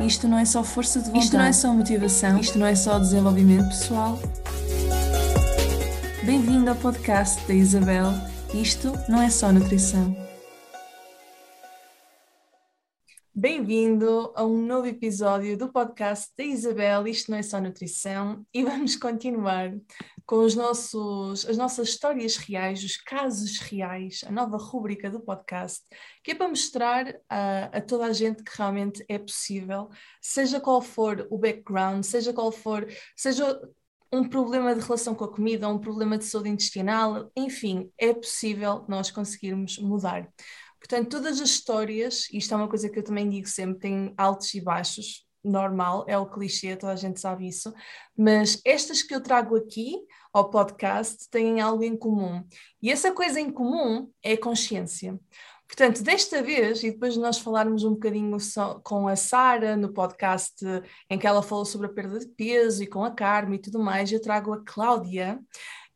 Isto não é só força de vontade. Isto não é só motivação. Isto não é só desenvolvimento pessoal. Bem-vindo ao podcast da Isabel. Isto não é só nutrição. Bem-vindo a um novo episódio do podcast da Isabel. Isto não é só nutrição e vamos continuar com os nossos, as nossas histórias reais, os casos reais, a nova rúbrica do podcast, que é para mostrar a, a toda a gente que realmente é possível, seja qual for o background, seja qual for, seja um problema de relação com a comida, um problema de saúde intestinal, enfim, é possível nós conseguirmos mudar. Portanto, todas as histórias, isto é uma coisa que eu também digo sempre, tem altos e baixos, normal, é o clichê, toda a gente sabe isso, mas estas que eu trago aqui ao podcast têm algo em comum. E essa coisa em comum é a consciência. Portanto, desta vez, e depois de nós falarmos um bocadinho só com a Sara no podcast em que ela falou sobre a perda de peso e com a Carme e tudo mais, eu trago a Cláudia,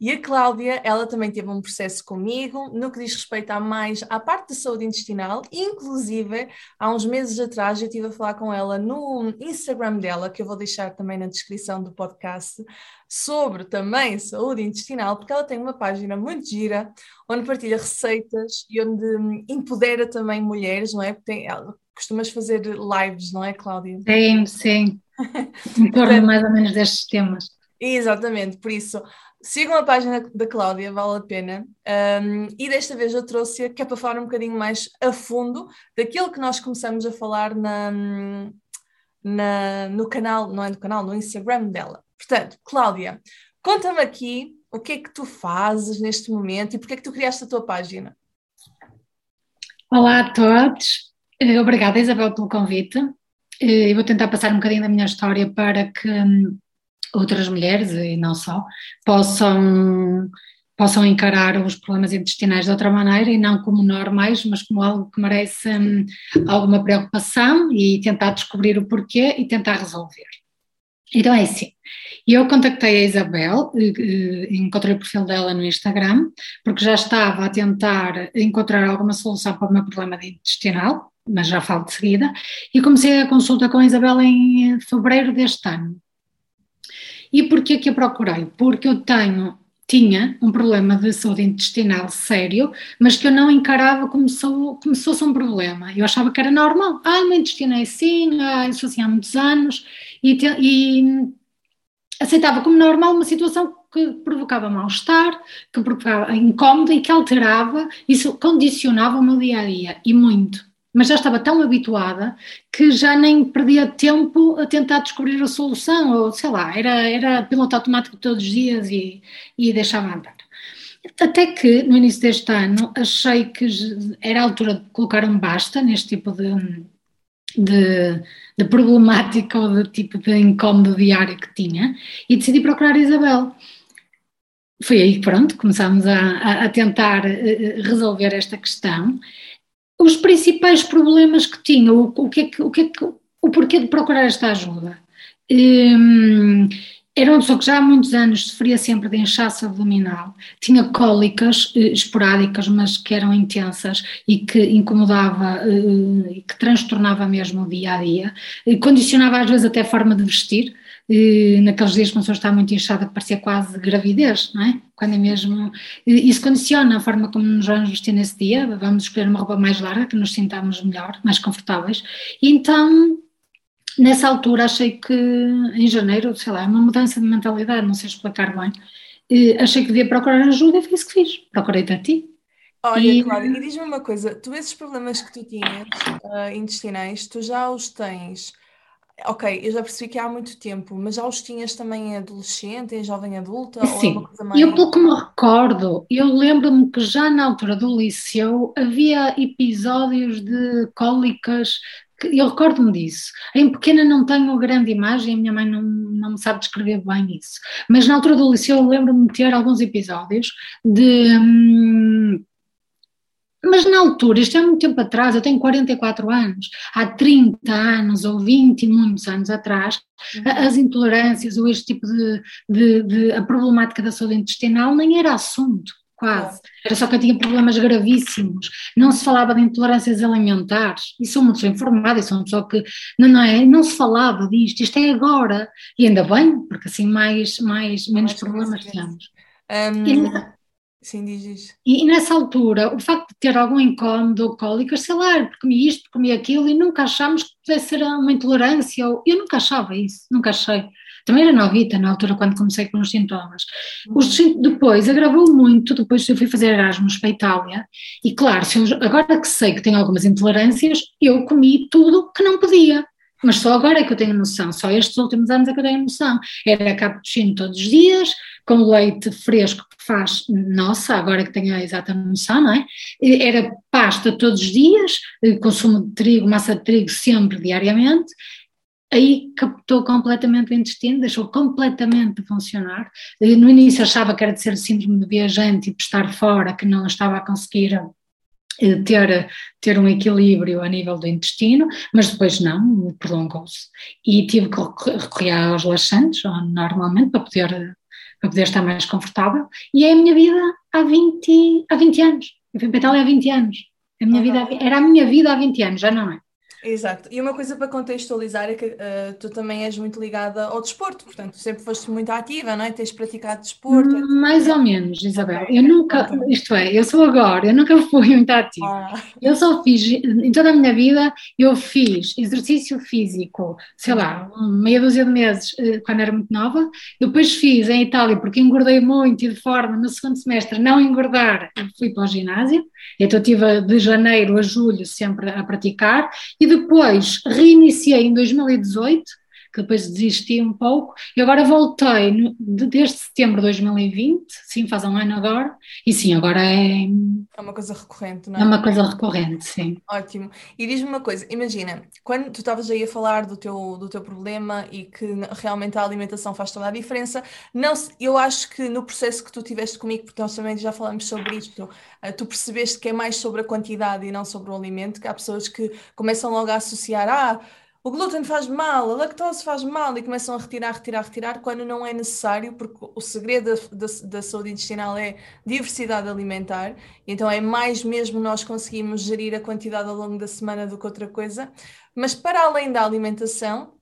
e a Cláudia, ela também teve um processo comigo no que diz respeito a mais à parte da saúde intestinal, inclusive há uns meses atrás eu estive a falar com ela no Instagram dela, que eu vou deixar também na descrição do podcast, sobre também saúde intestinal, porque ela tem uma página muito gira, onde partilha receitas e onde empodera também mulheres, não é? Porque tem, ela, costumas fazer lives, não é, Cláudia? Sim, sim. Em torno mais ou menos destes temas. Exatamente, por isso sigam a página da Cláudia, vale a pena. Um, e desta vez eu trouxe-a que é para falar um bocadinho mais a fundo daquilo que nós começamos a falar na, na, no canal, não é no canal, no Instagram dela. Portanto, Cláudia, conta-me aqui o que é que tu fazes neste momento e porque é que tu criaste a tua página. Olá a todos, eh, obrigada Isabel pelo convite. Eh, eu vou tentar passar um bocadinho da minha história para que hum, outras mulheres e não só possam possam encarar os problemas intestinais de outra maneira e não como normais, mas como algo que merece hum, alguma preocupação e tentar descobrir o porquê e tentar resolver. Então é assim, eu contactei a Isabel, eh, eh, encontrei o perfil dela no Instagram, porque já estava a tentar encontrar alguma solução para o meu problema intestinal, mas já falo de seguida, e comecei a consulta com a Isabel em fevereiro deste ano. E porquê que a procurei? Porque eu tenho, tinha um problema de saúde intestinal sério, mas que eu não encarava como, sou, como se fosse um problema. Eu achava que era normal. Ah, o meu intestino é assim, ah, isso assim há muitos anos, e, te, e aceitava como normal uma situação que provocava mal-estar, que provocava incómodo e que alterava, isso condicionava o meu dia a dia, e muito mas já estava tão habituada que já nem perdia tempo a tentar descobrir a solução, ou sei lá, era, era piloto automático todos os dias e, e deixava andar. Até que no início deste ano achei que era a altura de colocar um basta neste tipo de, de, de problemática ou de tipo de incómodo diário que tinha e decidi procurar a Isabel foi aí que pronto, começámos a, a, tentar eh, eh, resolver esta questão os principais problemas que tinha, o, o, que é que, o, que é que, o porquê de procurar esta ajuda. Um, era uma pessoa que já há muitos anos sofria sempre de inchaço abdominal, tinha cólicas eh, esporádicas, mas que eram intensas e que incomodava eh, e que transtornava mesmo o dia a dia, e condicionava às vezes até a forma de vestir, naqueles dias que uma pessoa está muito inchada, parecia quase gravidez, não é? Quando é mesmo. Isso condiciona a forma como nos vamos vestir nesse dia, vamos escolher uma roupa mais larga, que nos sintamos melhor, mais confortáveis. E então, nessa altura, achei que em janeiro, sei lá, é uma mudança de mentalidade, não sei explicar bem, achei que devia procurar ajuda e foi isso que fiz. Procurei-te a ti. Olha, e... Cláudia, e diz-me uma coisa, tu esses problemas que tu tinhas uh, intestinais, tu já os tens Ok, eu já percebi que há muito tempo, mas já os tinhas também em adolescente, em jovem adulta? Sim, ou é uma coisa mais... eu pouco me recordo, eu lembro-me que já na altura do liceu havia episódios de cólicas, que, eu recordo-me disso. Em pequena não tenho grande imagem, a minha mãe não, não me sabe descrever bem isso, mas na altura do liceu eu lembro-me de ter alguns episódios de... Hum, mas na altura, isto é muito tempo atrás, eu tenho 44 anos, há 30 anos ou 20 e muitos anos atrás, uhum. as intolerâncias ou este tipo de, de, de, a problemática da saúde intestinal nem era assunto. quase. Era só que eu tinha problemas gravíssimos. Não se falava de intolerâncias alimentares. E sou uma pessoa informada, e sou uma pessoa que não, não, é, não se falava disto, isto é agora. E ainda bem, porque assim mais, mais, menos mais problemas temos. Um, sim, diz, diz. E, e, nessa altura, o facto de ter algum incómodo ou cólicas, sei lá, porque comi isto, comi aquilo, e nunca achámos que pudesse ser uma intolerância. Ou, eu nunca achava isso, nunca achei. Também era novita na altura quando comecei com os sintomas. Os, depois agravou muito, depois eu fui fazer Erasmus para a Itália e claro, eu, agora que sei que tenho algumas intolerâncias, eu comi tudo que não podia. Mas só agora é que eu tenho noção, só estes últimos anos é que eu tenho noção. Era cappuccino todos os dias, com leite fresco que faz nossa, agora que tenho a exata noção, não é? Era pasta todos os dias, consumo de trigo, massa de trigo sempre, diariamente, aí captou completamente o intestino, deixou completamente de funcionar. No início achava que era de ser síndrome de viajante e de estar fora, que não estava a conseguir ter, ter um equilíbrio a nível do intestino, mas depois não, prolongou-se. E tive que recorrer aos laxantes, normalmente, para poder, para poder estar mais confortável. E é a minha vida há 20, há 20 anos. Eu fui para a Itália há 20 anos. A minha uhum. vida, era a minha vida há 20 anos, já não é? Exato. E uma coisa para contextualizar é que uh, tu também és muito ligada ao desporto, portanto, sempre foste muito ativa, não é? Tens praticado desporto. Mais ou menos, Isabel. Eu nunca, isto é, eu sou agora, eu nunca fui muito ativa. Ah. Eu só fiz, em toda a minha vida, eu fiz exercício físico, sei lá, meia dúzia de meses uh, quando era muito nova. Depois fiz em Itália, porque engordei muito e de forma, no segundo semestre, não engordar, fui para o ginásio. Então, estive de janeiro a julho sempre a praticar. E depois reiniciei em 2018, que depois desisti um pouco, e agora voltei no, desde setembro de 2020, sim, faz um ano agora, e sim, agora é. É uma coisa recorrente, não é? É uma coisa recorrente, sim. Ótimo. E diz-me uma coisa, imagina, quando tu estavas aí a falar do teu, do teu problema e que realmente a alimentação faz toda a diferença, não, eu acho que no processo que tu tiveste comigo, porque nós também já falamos sobre isto, eh, tu percebeste que é mais sobre a quantidade e não sobre o alimento, que há pessoas que começam logo a associar, ah, o glúten faz mal, a lactose faz mal e começam a retirar, retirar, retirar quando não é necessário, porque o segredo da, da, da saúde intestinal é diversidade alimentar, então é mais mesmo nós conseguimos gerir a quantidade ao longo da semana do que outra coisa, mas para além da alimentação,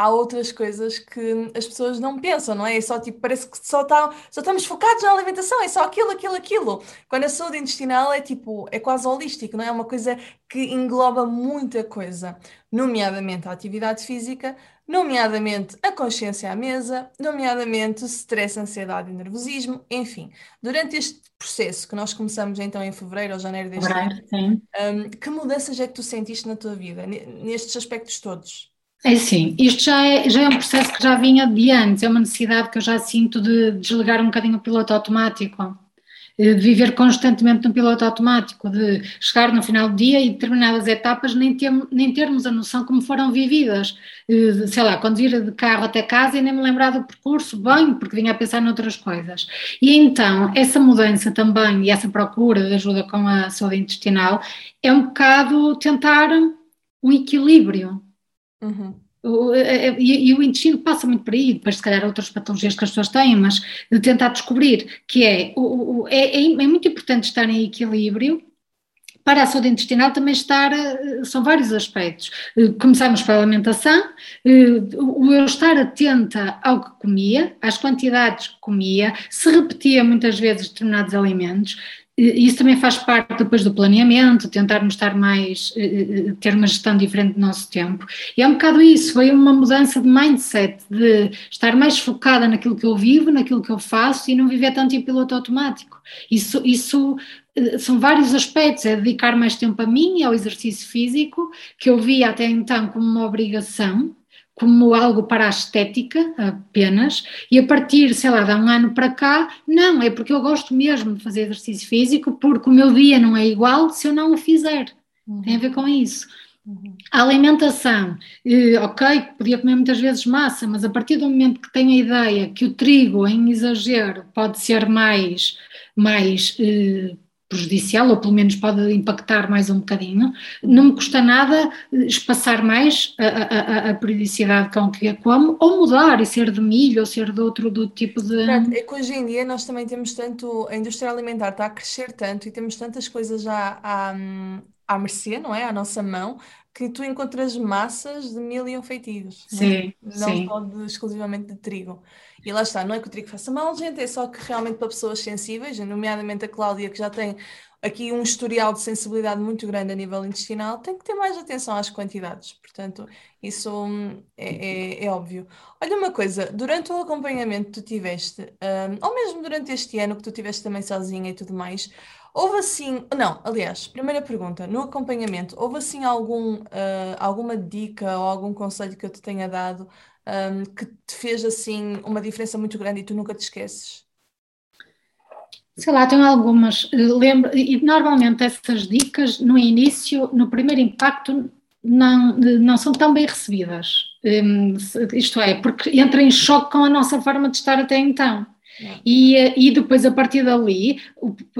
há outras coisas que as pessoas não pensam, não é? É só tipo, parece que só, tá, só estamos focados na alimentação, é só aquilo, aquilo, aquilo. Quando a saúde intestinal é tipo, é quase holístico, não é? É uma coisa que engloba muita coisa, nomeadamente a atividade física, nomeadamente a consciência à mesa, nomeadamente o stress, ansiedade e nervosismo, enfim. Durante este processo que nós começamos então em fevereiro ou janeiro deste ano, um, que mudanças é que tu sentiste na tua vida, nestes aspectos todos? É sim, isto já é, já é um processo que já vinha de antes, é uma necessidade que eu já sinto de desligar um bocadinho o piloto automático, de viver constantemente no piloto automático, de chegar no final do dia e determinadas etapas nem, ter, nem termos a noção como foram vividas. Sei lá, conduzir de carro até casa e nem me lembrar do percurso bem, porque vinha a pensar noutras coisas. E então, essa mudança também e essa procura de ajuda com a saúde intestinal é um bocado tentar um equilíbrio Uhum. E, e, o intestino passa muito por aí, depois se calhar outras patologias que as pessoas têm, mas de tentar descobrir que é, o, o, é, é, é, muito importante estar em equilíbrio. Para a saúde intestinal também estar, eh, são vários aspectos. Eh, começamos pela alimentação, eh, o eu estar atenta ao que comia, às quantidades que comia, se repetia muitas vezes determinados alimentos, isso também faz parte depois do planeamento, tentarmos estar mais, eh, eh, ter uma gestão diferente do nosso tempo. E é um bocado isso, foi uma mudança de mindset, de estar mais focada naquilo que eu vivo, naquilo que eu faço e não viver tanto em piloto automático. Isso, isso eh, são vários aspectos, é dedicar mais tempo a mim e ao exercício físico, que eu via até então como uma obrigação, como algo para a estética apenas, e a partir, sei lá, de um ano para cá, não, é porque eu gosto mesmo de fazer exercício físico, porque o meu dia não é igual se eu não o fizer. Uhum. Tem a ver com isso. Uhum. A alimentação, eh, ok, podia comer muitas vezes massa, mas a partir do momento que tenho a ideia que o trigo em exagero pode ser mais, mais eh, prejudicial, ou pelo menos pode impactar mais um bocadinho. Não me custa nada espaçar mais a, a, a periodicidade com que a como, ou mudar e ser de milho, ou ser de outro do tipo de. É que hoje em dia nós também temos tanto, a indústria alimentar está a crescer tanto e temos tantas coisas já à, à mercê, não é? À nossa mão, que tu encontras massas de mil e um feitios, não, é? Sim, não sim. só de, exclusivamente de trigo. E lá está, não é que o trigo faça mal, gente, é só que realmente para pessoas sensíveis, nomeadamente a Cláudia, que já tem aqui um historial de sensibilidade muito grande a nível intestinal, tem que ter mais atenção às quantidades. Portanto, isso hum, é, é, é óbvio. Olha uma coisa, durante o acompanhamento que tu tiveste, um, ou mesmo durante este ano que tu tiveste também sozinha e tudo mais, houve assim, não, aliás, primeira pergunta, no acompanhamento, houve assim algum, uh, alguma dica ou algum conselho que eu te tenha dado um, que te fez assim uma diferença muito grande e tu nunca te esqueces? Sei lá, tenho algumas. Lembro, e normalmente essas dicas no início, no primeiro impacto, não, não são tão bem recebidas. Um, isto é, porque entra em choque com a nossa forma de estar até então. E, e depois, a partir dali,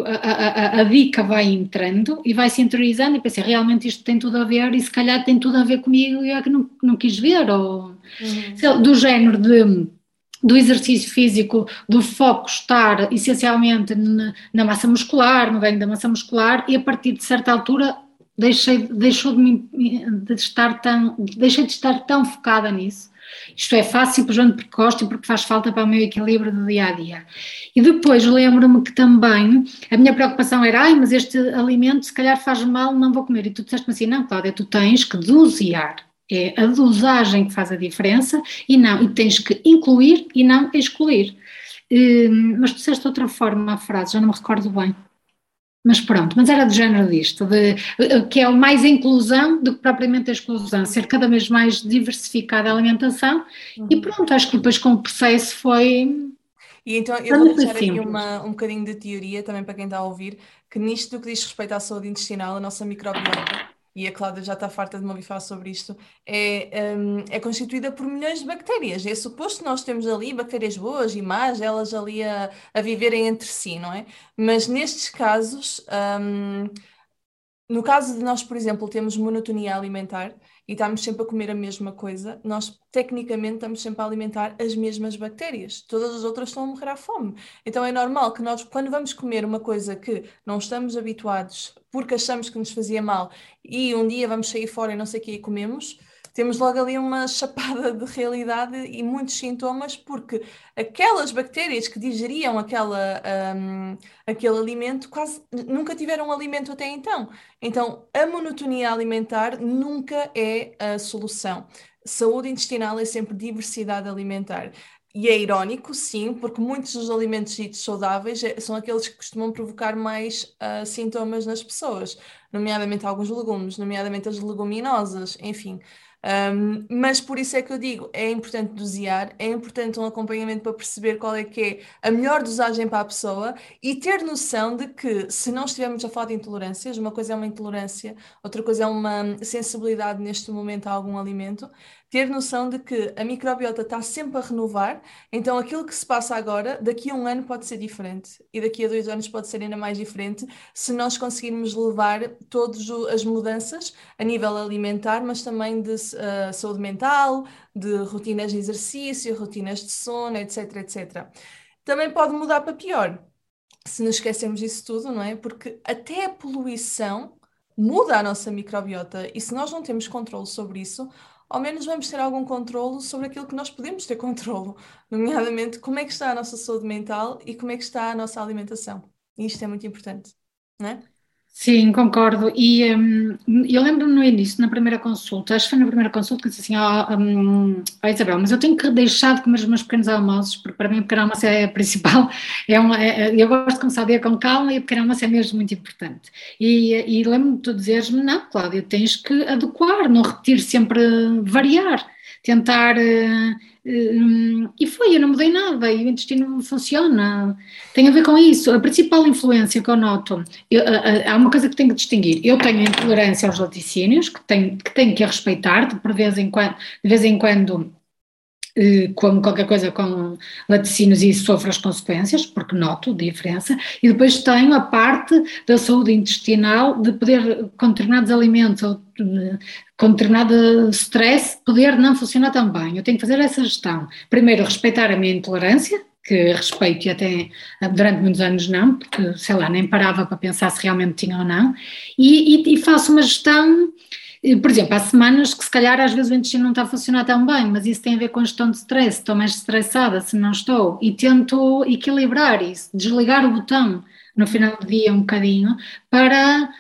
a, a, a, dica vai entrando e vai se interiorizando e pensei, realmente isto tem tudo a ver e se calhar tem tudo a ver comigo e é que não, não quis ver, ou uhum. do género de do exercício físico, do foco estar essencialmente na, na massa muscular, no ganho da massa muscular, e a partir de certa altura deixei, deixou de, de estar tão, deixei de estar tão focada nisso. Isto é fácil simplesmente porque gosto e porque faz falta para o meu equilíbrio do dia a dia. E depois lembro-me que também a minha preocupação era, ai, mas este alimento se calhar faz mal, não vou comer. E tu disseste-me assim, não, Cláudia, tu tens que dosear é a dosagem que faz a diferença e não, e tens que incluir e não excluir. Hum, mas tu disseste de outra forma a frase, já não me recordo bem. Mas pronto, mas era do género disto, de, que é mais inclusão do que propriamente a exclusão, ser cada vez mais diversificada a alimentação uhum. e pronto, acho que depois com o processo foi. E então eu vou deixar aqui uma, um bocadinho de teoria também para quem está a ouvir, que nisto do que diz respeito à saúde intestinal, a nossa microbiota e a Cláudia já está farta de me ouvir falar sobre isto, é, um, é constituída por milhões de bactérias. É suposto que nós temos ali bactérias boas e más, elas ali a, a viverem entre si, não é? Mas nestes casos, um, no caso de nós, por exemplo, termos monotonia alimentar, e estamos sempre a comer a mesma coisa, nós tecnicamente estamos sempre a alimentar as mesmas bactérias. Todas as outras estão a morrer à fome. Então é normal que nós, quando vamos comer uma coisa que não estamos habituados porque achamos que nos fazia mal e um dia vamos sair fora e não sei o que e comemos, temos logo ali uma chapada de realidade e muitos sintomas, porque aquelas bactérias que digeriam aquela, um, aquele alimento quase nunca tiveram alimento até então. Então, a monotonia alimentar nunca é a solução. Saúde intestinal é sempre diversidade alimentar. E é irónico, sim, porque muitos dos alimentos ditos saudáveis é, são aqueles que costumam provocar mais uh, sintomas nas pessoas, nomeadamente alguns legumes, nomeadamente as leguminosas, enfim. Um, mas por isso é que eu digo, é importante dosear, é importante um acompanhamento para perceber qual é que é a melhor dosagem para a pessoa e ter noção de que se não estivermos a falar de intolerâncias, uma coisa é uma intolerância, outra coisa é uma sensibilidade neste momento a algum alimento, ter noção de que a microbiota está sempre a renovar, então aquilo que se passa agora, daqui a um ano pode ser diferente e daqui a dois anos pode ser ainda mais diferente se nós conseguirmos levar todas as mudanças a nível alimentar, mas também de uh, saúde mental, de rotinas de exercício, rotinas de sono, etc, etc. Também pode mudar para pior, se nos esquecermos disso tudo, não é? Porque até a poluição muda a nossa microbiota e se nós não temos controle sobre isso, ao menos vamos ter algum controlo sobre aquilo que nós podemos ter controlo, nomeadamente como é que está a nossa saúde mental e como é que está a nossa alimentação. E isto é muito importante, não é? Sim, concordo. E um, eu lembro-me no início, na primeira consulta, acho que foi na primeira consulta que disse assim: oh, um, oh, Isabel, mas eu tenho que deixar de comer os meus pequenos almoços, porque para mim o pequeno almoço é a principal. É uma, é, eu gosto de começar o dia com calma e o pequeno almoço é mesmo muito importante. E, e lembro-me de tu dizeres-me: não, Cláudia, tens que adequar, não repetir sempre, variar, tentar. Uh, e foi, eu não mudei nada e o intestino funciona. Tem a ver com isso. A principal influência que eu noto, eu, há uma coisa que tenho que distinguir. Eu tenho intolerância aos laticínios, que tenho que, tenho que respeitar, de, vez em quando, de vez em quando eh, como qualquer coisa com laticínios e sofro as consequências, porque noto diferença, e depois tenho a parte da saúde intestinal de poder, com determinados alimentos ou eh, com determinado stress, poder não funcionar tão bem. Eu tenho que fazer essa gestão. Primeiro, respeitar a minha intolerância, que respeito e até durante muitos anos não, porque sei lá, nem parava para pensar se realmente tinha ou não, e, e, e faço uma gestão por exemplo, há semanas que se calhar às vezes o intestino não está a funcionar tão bem, mas isso tem a ver com a gestão de stress, estou mais estressada se não estou, e tento equilibrar isso, desligar o botão no final do dia um bocadinho para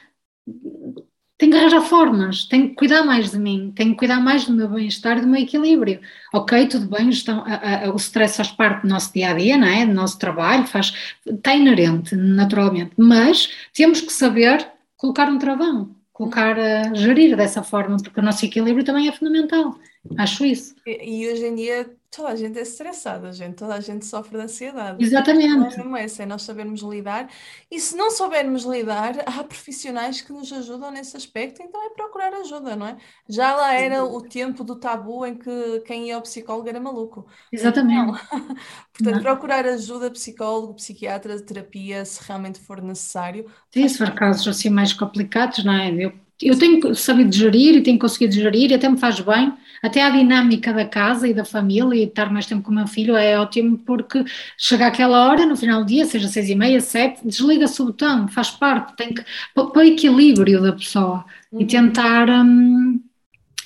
tenho que arranjar formas, tenho que cuidar mais de mim, tenho que cuidar mais do meu bem-estar do meu equilíbrio. Ok, tudo bem, estão, a, a, o stress faz parte do nosso dia a dia, não é? Do nosso trabalho, faz, está inerente, naturalmente, mas temos que saber colocar um travão colocar a gerir dessa forma, porque o nosso equilíbrio também é fundamental. Acho isso. E, e hoje em dia toda a gente é estressada, gente, toda a gente sofre de ansiedade. Exatamente. Não é essa, é nós sabermos lidar. E se não soubermos lidar, há profissionais que nos ajudam nesse aspecto, então é procurar ajuda, não é? Já lá era o tempo do tabu em que quem ia ao psicólogo era maluco. Exatamente. Portanto, não. procurar ajuda, psicólogo, psiquiatra, terapia, se realmente for necessário. Sim, se for casos assim mais complicados, não é? Eu eu tenho sabido gerir e tenho conseguido gerir e até me faz bem, até a dinâmica da casa e da família e estar mais tempo com o meu filho é ótimo porque chega aquela hora, no final do dia, seja seis e meia, sete, desliga-se o botão, faz parte, tem que, para o equilíbrio da pessoa uhum. e tentar... Hum,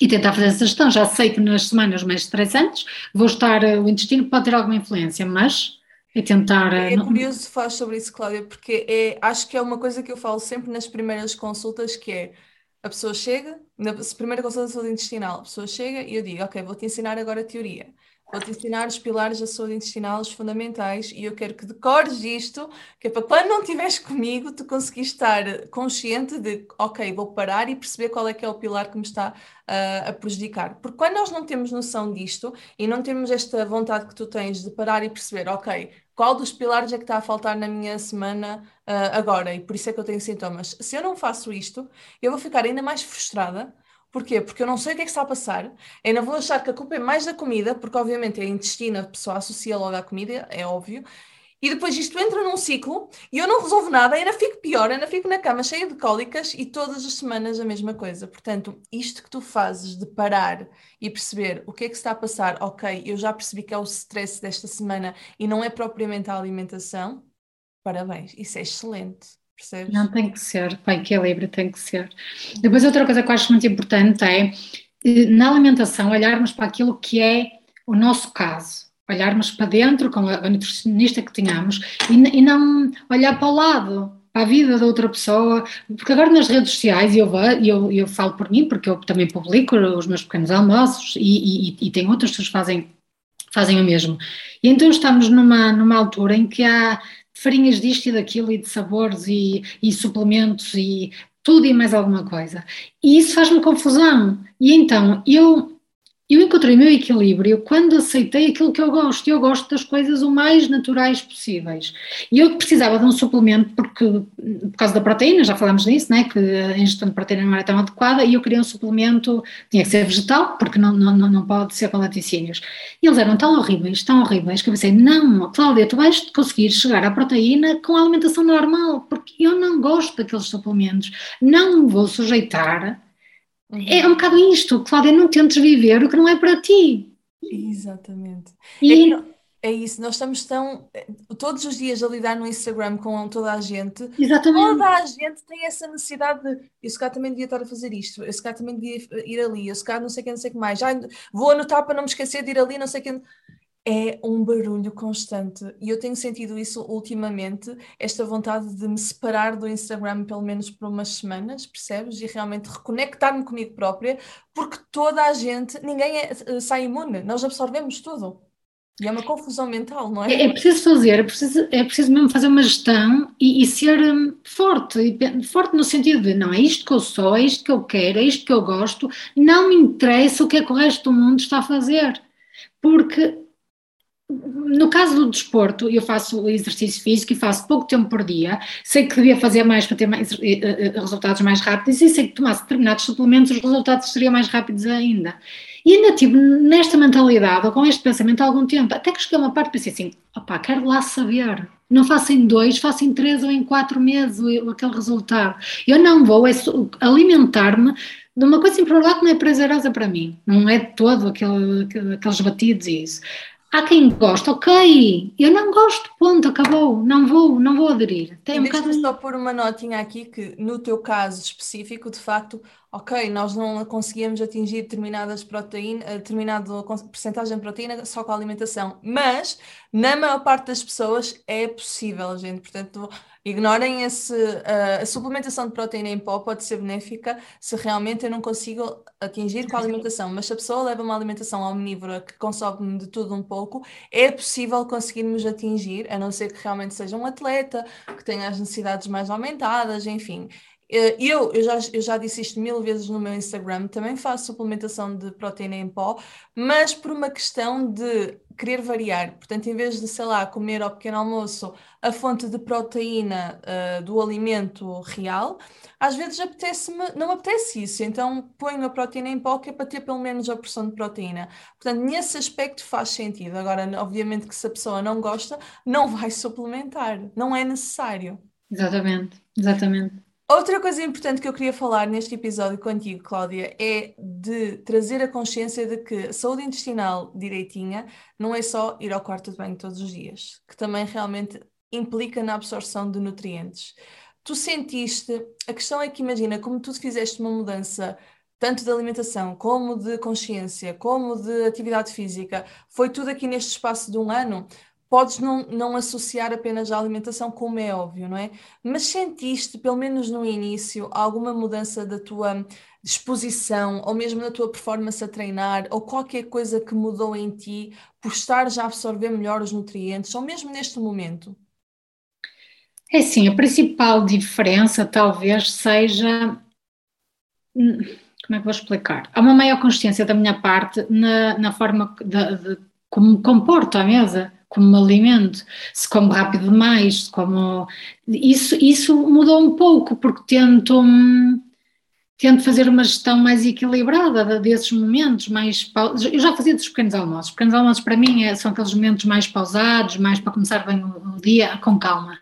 e tentar fazer essa gestão. Já sei que nas semanas mais estressantes vou estar, eh, o intestino pode ter alguma influência, mas é tentar. É, é curioso falar sobre isso, Cláudia, porque é, acho que é uma coisa que eu falo sempre nas primeiras consultas, que é a pessoa chega, na primeira consulta intestinal, a pessoa chega e eu digo, ok, vou-te ensinar agora a teoria. Vou-te ensinar os pilares da saúde intestinal, os fundamentais, e eu quero que decores isto, que é para quando não estiveres comigo, tu conseguires estar consciente de, ok, vou parar e perceber qual é que é o pilar que me está uh, a prejudicar. Porque quando nós não temos noção disto e não temos esta vontade que tu tens de parar e perceber, ok, qual dos pilares é que está a faltar na minha semana uh, agora e por isso é que eu tenho sintomas. Se eu não faço isto, eu vou ficar ainda mais frustrada. Porquê? Porque eu não sei o que é que está a passar, ainda vou achar que a culpa é mais da comida, porque obviamente é intestino, a pessoa associa logo à comida, é óbvio, e depois isto entra num ciclo e eu não resolvo nada, ainda fico pior, ainda fico na cama cheia de cólicas e todas as semanas a mesma coisa. Portanto, isto que tu fazes de parar e perceber o que é que está a passar, ok, eu já percebi que é o stress desta semana e não é propriamente a alimentação, parabéns, isso é excelente. Percebes? Não tem que ser, para equilíbrio tem que ser. Depois outra coisa que eu acho muito importante é eh, na alimentação olharmos para aquilo que é o nosso caso olharmos para dentro com a, nutricionista que tínhamos e, e, não olhar para o lado, para a vida da outra pessoa, porque agora nas redes sociais, eu, eu, eu falo por mim, porque eu também publico os meus pequenos almoços e, e, e tem outras pessoas que fazem, fazem o mesmo. E então estamos numa, numa altura em que há farinhas disto e daquilo e de sabores e, e suplementos e tudo e mais alguma coisa. E isso faz-me confusão. E então eu eu encontrei o meu equilíbrio quando aceitei aquilo que eu gosto. Eu gosto das coisas o mais naturais possíveis. E eu precisava de um suplemento porque, por causa da proteína, já falámos nisso, né, que a ingestão de proteína não era tão adequada, e eu queria um suplemento, tinha que ser vegetal, porque não, não, não pode ser com laticínios. E eles eram tão horríveis, tão horríveis, que eu pensei, não, Cláudia, tu vais conseguir chegar à proteína com a alimentação normal, porque eu não gosto daqueles suplementos, não me vou sujeitar é um bocado isto, Cláudia, não tentes viver o que não é para ti. Exatamente. E... É, é, isso, nós estamos tão todos os dias a lidar no Instagram com toda a gente. Exatamente. Toda a gente tem essa necessidade de eu se calhar também devia estar a fazer isto, eu se calhar também devia ir ali, eu se calhar não sei o que, não sei o que mais. Já, vou anotar para não me esquecer de ir ali, não sei o que é um barulho constante e eu tenho sentido isso ultimamente, esta vontade de me separar do Instagram pelo menos por umas semanas, percebes? E realmente reconectar-me comigo própria, porque toda a gente, ninguém é, eh, sai imune, nós absorvemos tudo. E é uma confusão mental, não é? É, é preciso fazer, é preciso, é preciso mesmo fazer uma gestão e, e ser um, forte, forte no sentido de não é isto que eu sou, é isto que eu quero, é isto que eu gosto, não me interessa o que é que o resto do mundo está a fazer, porque no caso do desporto, eu faço exercício físico e faço pouco tempo por dia, sei que devia fazer mais para ter mais, uh, uh, resultados mais rápidos e sei que tomasse determinados suplementos os resultados seriam mais rápidos ainda. E ainda tive nesta mentalidade, ou com este pensamento há algum tempo, até que cheguei a uma parte e pensei assim, opá, quero lá saber, não faço em dois, faço em três ou em quatro meses aquele resultado. Eu não vou é alimentar-me de uma coisa primeiro que não é prazerosa para mim, não é todo aquele, aqueles batidos e isso. Há quem gosta, ok, eu não gosto, ponto, acabou, não vou, não vou aderir. Tem um Deixa-me só pôr uma notinha aqui que no teu caso específico, de facto, ok, nós não conseguíamos atingir determinadas proteínas, determinada porcentagem de proteína só com a alimentação, mas na maior parte das pessoas é possível, gente, portanto Ignorem esse. Uh, a suplementação de proteína em pó pode ser benéfica se realmente eu não consigo atingir com a alimentação, mas se a pessoa leva uma alimentação omnívora que consome de tudo um pouco, é possível conseguirmos atingir, a não ser que realmente seja um atleta, que tenha as necessidades mais aumentadas, enfim. Eh, eu, eu, já, eu já disse isto mil vezes no meu Instagram, também faço suplementação de proteína em pó, mas por uma questão de querer variar. Portanto, em vez de, sei lá, comer ao pequeno almoço a fonte de proteína uh, do alimento real, às vezes apetece-me, não apetece isso, então ponho a proteína em pó que é para ter pelo menos a porção de proteína. Portanto, nesse aspecto faz sentido. Agora, obviamente que se a pessoa não gosta, não vai suplementar, não é necessário. Exatamente, exatamente. Outra coisa importante que eu queria falar neste episódio contigo, Cláudia, é de trazer a consciência de que saúde intestinal direitinha não é só ir ao quarto de banho todos os dias, que também realmente implica na absorção de nutrientes. Tu sentiste, a questão é que imagina, como tu fizeste uma mudança tanto de alimentação, como de consciência, como de atividade física, foi tudo aqui neste espaço de um ano podes não, não associar apenas à alimentação, como é óbvio, não é? Mas sentiste, pelo menos no início, alguma mudança da tua disposição, ou mesmo na tua performance a treinar, ou qualquer coisa que mudou em ti por estar já a absorver melhor os nutrientes, ou mesmo neste momento? É sim, a principal diferença talvez seja. Hum, como é que vou explicar? Há uma maior consciência da minha parte na, na forma de, de como comporto à mesa como me alimento, se como rápido demais, se como. Isso, isso mudou um pouco, porque tento, tento fazer uma gestão mais equilibrada desses momentos, mais. Eu já fazia dos pequenos almoços. Os pequenos almoços, para mim, é, são aqueles momentos mais pausados, mais para começar bem o, o dia, com calma.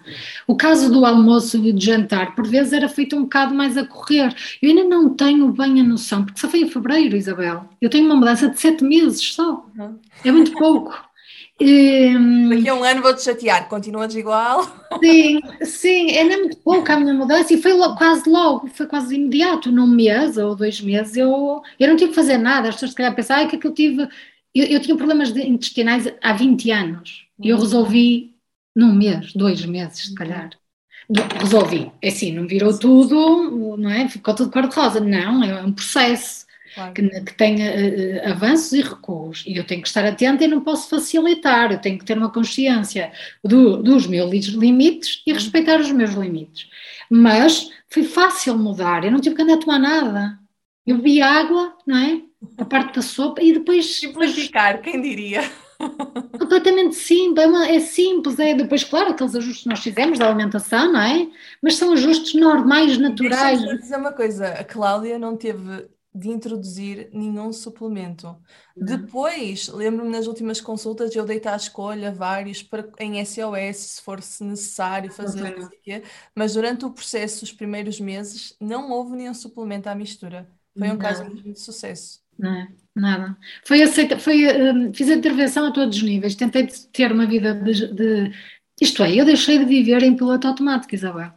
O caso do almoço e do jantar, por vezes, era feito um bocado mais a correr. Eu ainda não tenho bem a noção, porque só foi em fevereiro, Isabel. Eu tenho uma mudança de sete meses só. Uhum. É muito pouco. Um, Daqui a um ano vou-te chatear, continuas igual? Sim, sim, é muito pouco a minha mudança e foi logo, quase logo, foi quase imediato, num mês ou dois meses, eu, eu não tive que fazer nada, as pessoas se calhar pensavam que, é que eu tive, eu, eu tinha problemas intestinais há 20 anos e eu uhum. resolvi num mês, dois meses se calhar. Resolvi, é assim, não virou tudo, não é? Ficou tudo cor-de-rosa, não, é um processo claro. que, que tenha uh, avanços e recuos. E eu tenho que estar atenta e não posso facilitar, eu tenho que ter uma consciência do, dos meus limites e uhum. respeitar os meus limites. Mas foi fácil mudar, eu não tive que andar a tomar nada. Eu bebi água, não é? A parte da sopa e depois. Simplificar, quem diria? Completamente simples, é, é, simples, é depois, claro, aqueles ajustes que nós fizemos da alimentação, não é? Mas são ajustes normais, naturais. Deixa-me dizer uma coisa, a Cláudia não teve de introduzir nenhum suplemento. Uhum. Depois, lembro-me nas últimas consultas, eu deito à escolha vários para, em SOS, se for necessário fazer, uhum. mas durante o processo, os primeiros meses, não houve nenhum suplemento à mistura. Foi um caso de sucesso. Não, nada. Foi aceita, foi, um, fiz a intervenção a todos os níveis, tentei ter uma vida de, de, Isto é, eu deixei de viver em piloto automático, Isabel.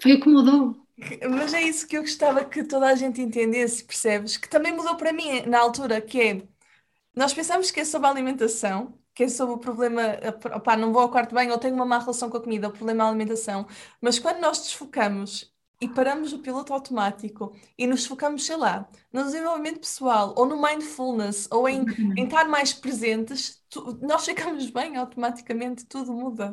Foi o que mudou. Mas é isso que eu gostava que toda a gente entendesse, percebes? Que também mudou para mim na altura, que é, nós pensamos que é sobre a alimentação, que é sobre o problema, opá, não vou ao quarto bem ou tenho uma má relação com a comida, o problema é a alimentação, mas quando nós desfocamos e paramos o piloto automático e nos focamos, sei lá, no desenvolvimento pessoal ou no mindfulness ou em, em estar mais presentes, tu, nós ficamos bem automaticamente, tudo muda.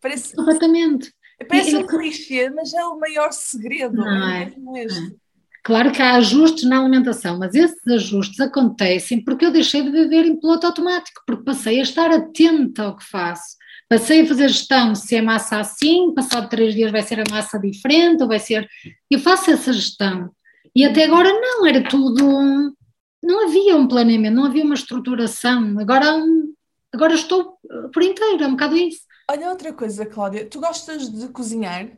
Parece... Completamente. Parece um clichê, mas é o maior segredo. Não é, é mesmo este. Claro que há ajustes na alimentação, mas esses ajustes acontecem porque eu deixei de viver em piloto automático, porque passei a estar atenta ao que faço. Passei a fazer gestão se é massa assim, passado três dias vai ser a massa diferente, ou vai ser. Eu faço essa gestão. E até agora não, era tudo. Não havia um planeamento, não havia uma estruturação. Agora, agora estou por inteiro, é um bocado isso. Olha outra coisa, Cláudia, tu gostas de cozinhar?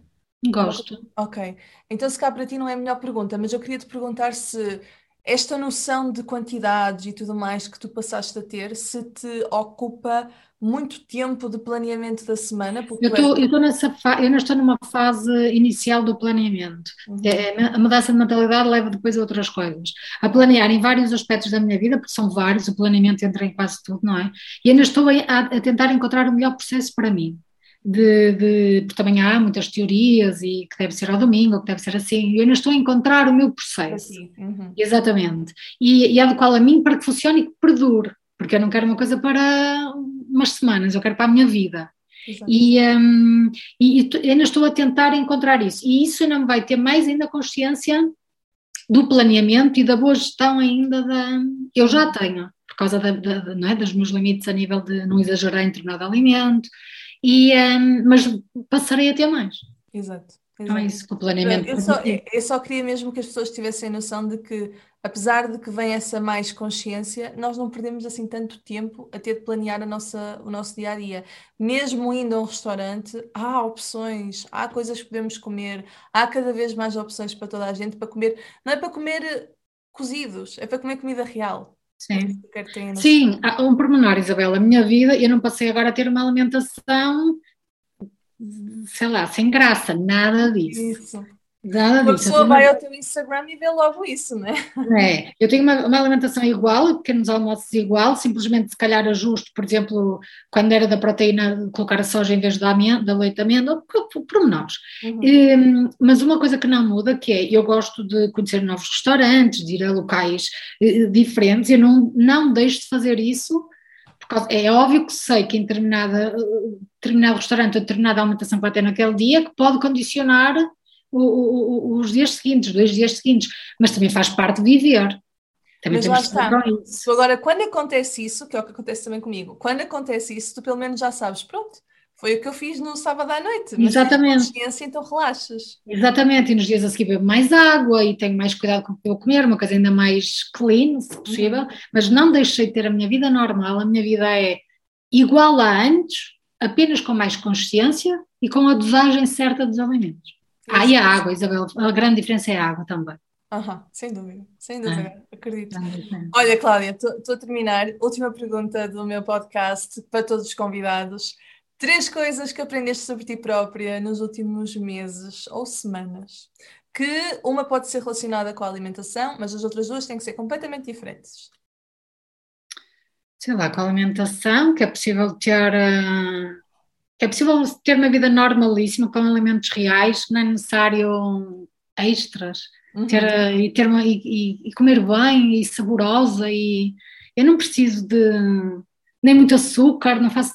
Gosto. Ok. Então, se cá para ti não é a melhor pergunta, mas eu queria te perguntar se esta noção de quantidades e tudo mais que tu passaste a ter, se te ocupa muito tempo de planeamento da semana? Porque eu estou és... nessa fa... eu não estou numa fase inicial do planeamento. Uhum. É, a mudança de mentalidade leva depois a outras coisas. A planear em vários aspectos da minha vida, porque são vários, o planeamento entra em quase tudo, não é? E ainda estou a, a tentar encontrar o melhor processo para mim de, de, porque também há muitas teorias e que deve ser ao domingo, que deve ser assim, eu ainda estou a encontrar o meu processo, uhum. exatamente, e, e adequá-lo a mim para que funcione e que perdure, porque eu não quero uma coisa para umas semanas, eu quero para a minha vida. E, um, e, e ainda estou a tentar encontrar isso, e isso me vai ter mais ainda consciência do planeamento e da boa gestão ainda da. Eu já tenho, por causa da, da, não é, dos meus limites a nível de não exagerar em determinado alimento, e, um, mas passarei a ter mais. Exato. Não é isso, o planeamento. Eu só, eu só queria mesmo que as pessoas tivessem noção de que, apesar de que vem essa mais consciência, nós não perdemos assim tanto tempo a ter de planear a nossa, o nosso dia a dia. Mesmo indo a um restaurante, há opções, há coisas que podemos comer, há cada vez mais opções para toda a gente para comer. Não é para comer cozidos, é para comer comida real. Sim, Sim um pormenor, Isabel. A minha vida, eu não passei agora a ter uma alimentação, sei lá, sem graça, nada disso. Isso. Nada uma disso. pessoa vai uma... ao teu Instagram e vê logo isso, né? É, eu tenho uma, uma, alimentação igual, pequenos almoços igual, simplesmente se calhar ajusto, por exemplo, quando era da proteína, colocar a soja em vez da, amêndoa, da leite de amêndoa, pormenores. Uhum. Um, mas uma coisa que não muda, que é, eu gosto de conhecer novos restaurantes, de ir a locais uh, diferentes, eu não, não deixo de fazer isso, porque é óbvio que sei que em determinada, uh, determinado restaurante ou determinada alimentação que vai ter naquele dia, que pode condicionar o, o, os dias seguintes, dois dias seguintes, mas também faz parte de viver. Também mas lá está. Isso. Agora, quando acontece isso, que é o que acontece também comigo, quando acontece isso, tu pelo menos já sabes, pronto, foi o que eu fiz no sábado à noite. Mas Exatamente. consciência, então relaxas. Exatamente, e nos dias a seguir bebo mais água e tenho mais cuidado com o que eu comer, uma coisa ainda mais clean, se possível, uhum. mas não deixei de ter a minha vida normal, a minha vida é igual a antes, apenas com mais consciência e com a dosagem certa dos alimentos. Ah, e a água, Isabel. A grande diferença é a água também. Aham, sem dúvida, sem dúvida, ah, acredito. Olha, Cláudia, estou a terminar. Última pergunta do meu podcast para todos os convidados. Três coisas que aprendeste sobre ti própria nos últimos meses ou semanas. Que uma pode ser relacionada com a alimentação, mas as outras duas têm que ser completamente diferentes. Sei lá, com a alimentação, que é possível ter. Uh é possível ter uma vida normalíssima com alimentos reais, não é necessário extras. Uhum. Ter, e, ter uma, e, e, comer bem e saborosa e eu não preciso de nem muito açúcar, não faço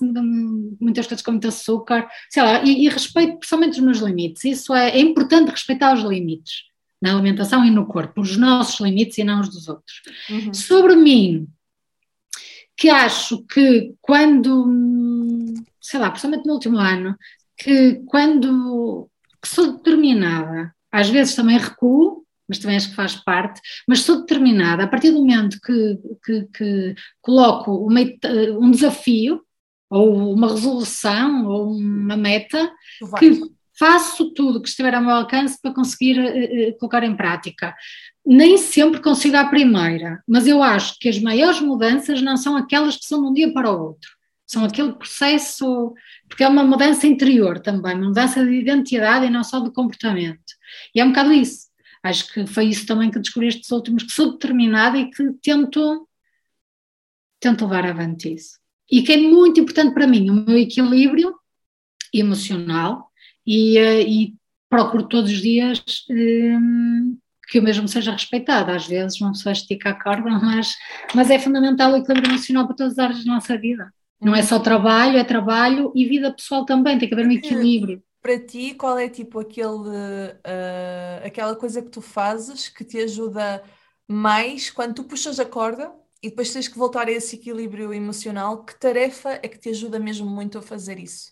muitas coisas com muito açúcar, sei lá, e, e respeito pessoalmente os meus limites. Isso é, é importante respeitar os limites na alimentação e no corpo, os nossos limites e não os dos outros. Uhum. Sobre mim, que acho que quando sei lá, principalmente no último ano, que quando que sou determinada, às vezes também recuo, mas também acho que faz parte, mas sou determinada, a partir do momento que, que, que coloco uma, um desafio, ou uma resolução, ou uma meta, que faço tudo que estiver ao meu alcance para conseguir uh, colocar em prática. Nem sempre consigo à primeira, mas eu acho que as maiores mudanças não são aquelas que são de um dia para o outro são aquele processo, porque é uma mudança interior também, uma mudança de identidade e não só de comportamento. E é um bocado isso. Acho que foi isso também que descobri estes últimos, que sou determinada e que tento, tento levar avante isso. E que é muito importante para mim, o meu equilíbrio emocional e, eh, e procuro todos os dias um, que o mesmo seja respeitado. Às vezes uma pessoa estica a corda, mas, mas é fundamental o equilíbrio emocional para todas as áreas da nossa vida. Não é só trabalho, é trabalho e vida pessoal também, tem que haver um equilíbrio. para ti, qual é tipo aquele, uh, aquela coisa que tu fazes que te ajuda mais quando tu puxas a corda e depois tens que voltar a esse equilíbrio emocional? Que tarefa é que te ajuda mesmo muito a fazer isso?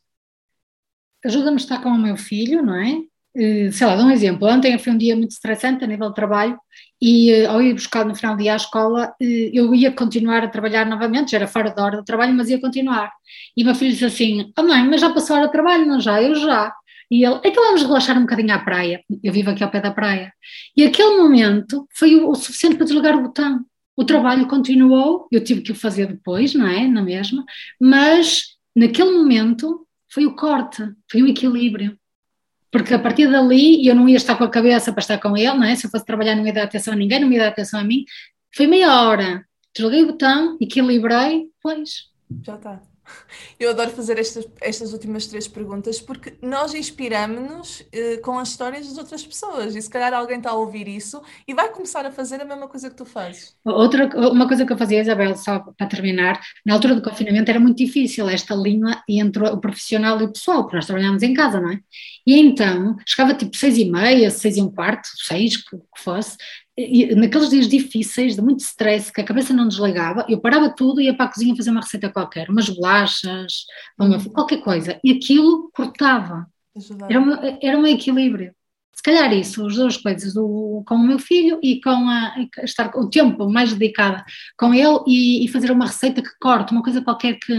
Ajuda-me a estar com o meu filho, não é? Eh, sei lá, dá um exemplo. Ontem foi um dia muito estressante a nível de trabalho e uh, ao ir buscar no final do dia à escola, uh, eu ia continuar a trabalhar novamente, já era fora da hora do trabalho, mas ia continuar. E meu filho disse assim: oh mãe, mas já passou a hora de trabalho, não já? Eu já. E ele, então vamos relaxar um bocadinho à praia. Eu vivo aqui ao pé da praia. E aquele momento foi o, o suficiente para desligar o botão. O trabalho continuou, eu tive que o fazer depois, não é? Na mesma, mas naquele momento foi o corte, foi o equilíbrio porque a partir dali eu não ia estar com a cabeça para estar com ele, não é? Se eu fosse trabalhar, não ia dar atenção a ninguém, não ia dar atenção a mim. Foi meia hora, desliguei o botão, equilibrei, pois. Já está. Eu adoro fazer estas, estas últimas três perguntas porque nós inspiramos-nos eh, com as histórias das outras pessoas e se calhar alguém está a ouvir isso e vai começar a fazer a mesma coisa que tu fazes. Outra, uma coisa que eu fazia, Isabel, só para terminar, na altura do confinamento era muito difícil esta linha entre o profissional e o pessoal, porque nós trabalhámos em casa, não é? E então, chegava tipo seis e meia, seis e um quarto, seis, que fosse, naqueles dias difíceis, de muito stress, que a cabeça não desligava, eu parava tudo e ia para a cozinha fazer uma receita qualquer, umas bolachas, uma, uhum. qualquer coisa, e aquilo cortava. Era, uma, era um equilíbrio. Se calhar isso, as duas coisas, o, com o meu filho e com a, estar o tempo mais dedicado com ele e, e, fazer uma receita que corte, uma coisa qualquer que.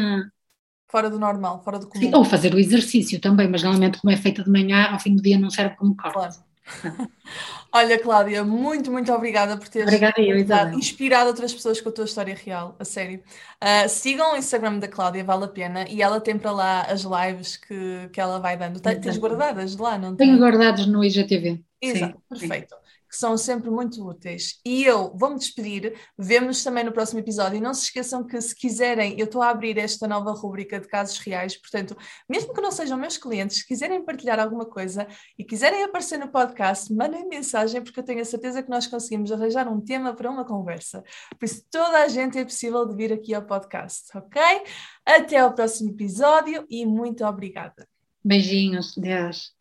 Fora do normal, fora do comum. Sim, ou fazer o exercício também, mas normalmente, como é feita de manhã, ao fim do dia não serve como corte. Claro. Olha, Cláudia, muito, muito obrigada por teres obrigada, inspirado outras pessoas com a tua história real, a sério. Uh, sigam o Instagram da Cláudia, vale a pena, e ela tem para lá as lives que, que ela vai dando. Tens guardadas lá, não Tenho guardadas no IGTV. Exato, sim, perfeito. Que são sempre muito úteis. E eu vou-me despedir, vemos também no próximo episódio. E não se esqueçam que, se quiserem, eu estou a abrir esta nova rubrica de casos reais, portanto, mesmo que não sejam meus clientes, se quiserem partilhar alguma coisa e quiserem aparecer no podcast, mandem mensagem, porque eu tenho a certeza que nós conseguimos arranjar um tema para uma conversa. Por isso, toda a gente é possível de vir aqui ao podcast, ok? Até ao próximo episódio e muito obrigada. Beijinhos, Deus.